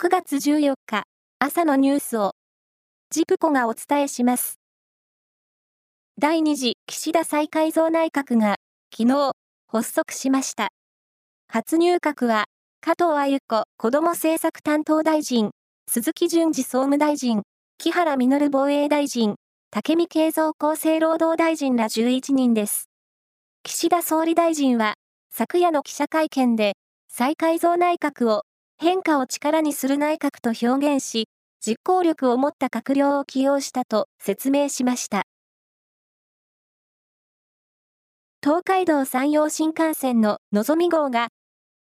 9月14日朝のニュースをジプコがお伝えします。第2次岸田再改造内閣が昨日発足しました。初入閣は加藤鮎子子ども政策担当大臣、鈴木淳二総務大臣、木原稔防衛大臣、武見敬三厚生労働大臣ら11人です。岸田総理大臣は昨夜の記者会見で再改造内閣を変化を力にする内閣と表現し、実行力を持った閣僚を起用したと説明しました。東海道山陽新幹線ののぞみ号が、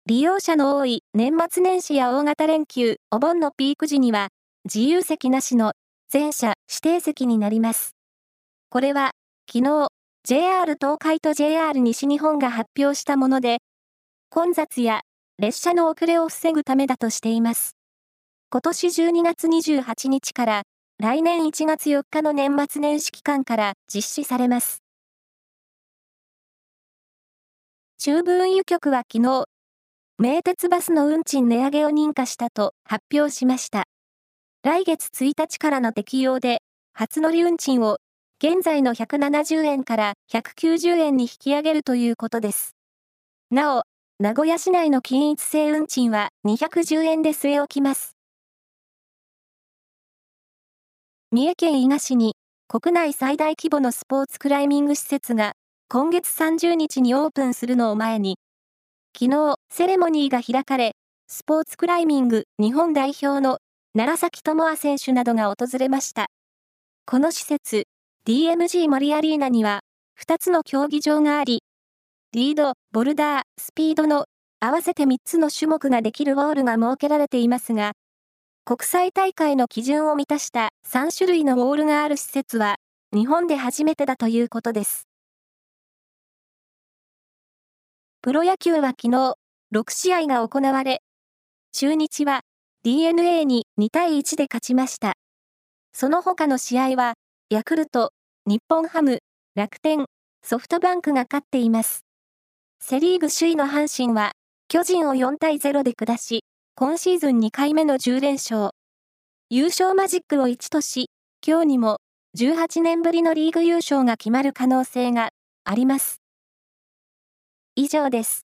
利用者の多い年末年始や大型連休、お盆のピーク時には、自由席なしの全車指定席になります。これは、昨日、JR 東海と JR 西日本が発表したもので、混雑や列車の遅れを防ぐためだとしています。今年12月28日から来年1月4日の年末年始期間から実施されます。中部運輸局は昨日、名鉄バスの運賃値上げを認可したと発表しました。来月1日からの適用で、初乗り運賃を現在の170円から190円に引き上げるということです。なお、名古屋市内の均一性運賃は210円で据え置きます。三重県伊賀市に国内最大規模のスポーツクライミング施設が今月30日にオープンするのを前に、昨日セレモニーが開かれ、スポーツクライミング日本代表の楢崎智亜選手などが訪れました。この施設、DMG 森アリーナには2つの競技場があり、リード、ボルダー、スピードの合わせて3つの種目ができるウォールが設けられていますが、国際大会の基準を満たした3種類のウォールがある施設は、日本で初めてだということです。プロ野球は昨日、6試合が行われ、中日は DNA に2対1で勝ちました。その他の試合は、ヤクルト、日本ハム、楽天、ソフトバンクが勝っています。セリーグ首位の阪神は、巨人を4対0で下し、今シーズン2回目の10連勝。優勝マジックを1とし、今日にも18年ぶりのリーグ優勝が決まる可能性があります。以上です。